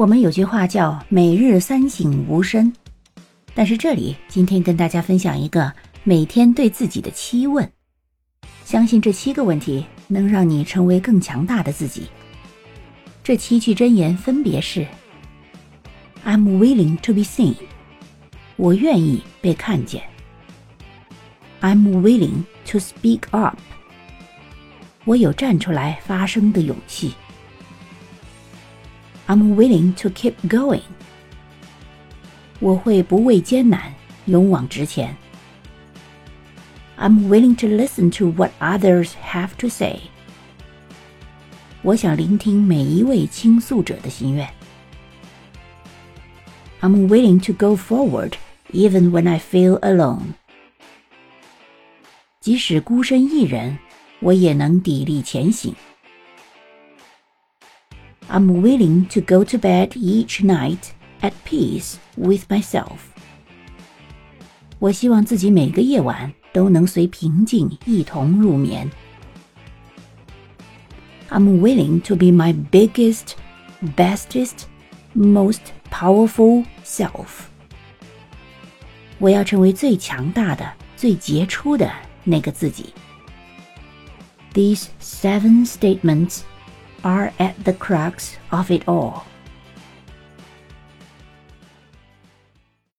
我们有句话叫“每日三省吾身”，但是这里今天跟大家分享一个每天对自己的七问，相信这七个问题能让你成为更强大的自己。这七句真言分别是：I'm willing to be seen，我愿意被看见。；I'm willing to speak up，我有站出来发声的勇气。I'm willing to keep going。我会不畏艰难，勇往直前。I'm willing to listen to what others have to say。我想聆听每一位倾诉者的心愿。I'm willing to go forward even when I feel alone。即使孤身一人，我也能砥砺前行。 I'm willing to go to bed each night at peace with myself. 我希望自己每个夜晚都能随平静一同入眠。I'm willing to be my biggest, bestest, most powerful self. 我要成为最强大的、最杰出的那个自己。These seven statements are at the crux of it all.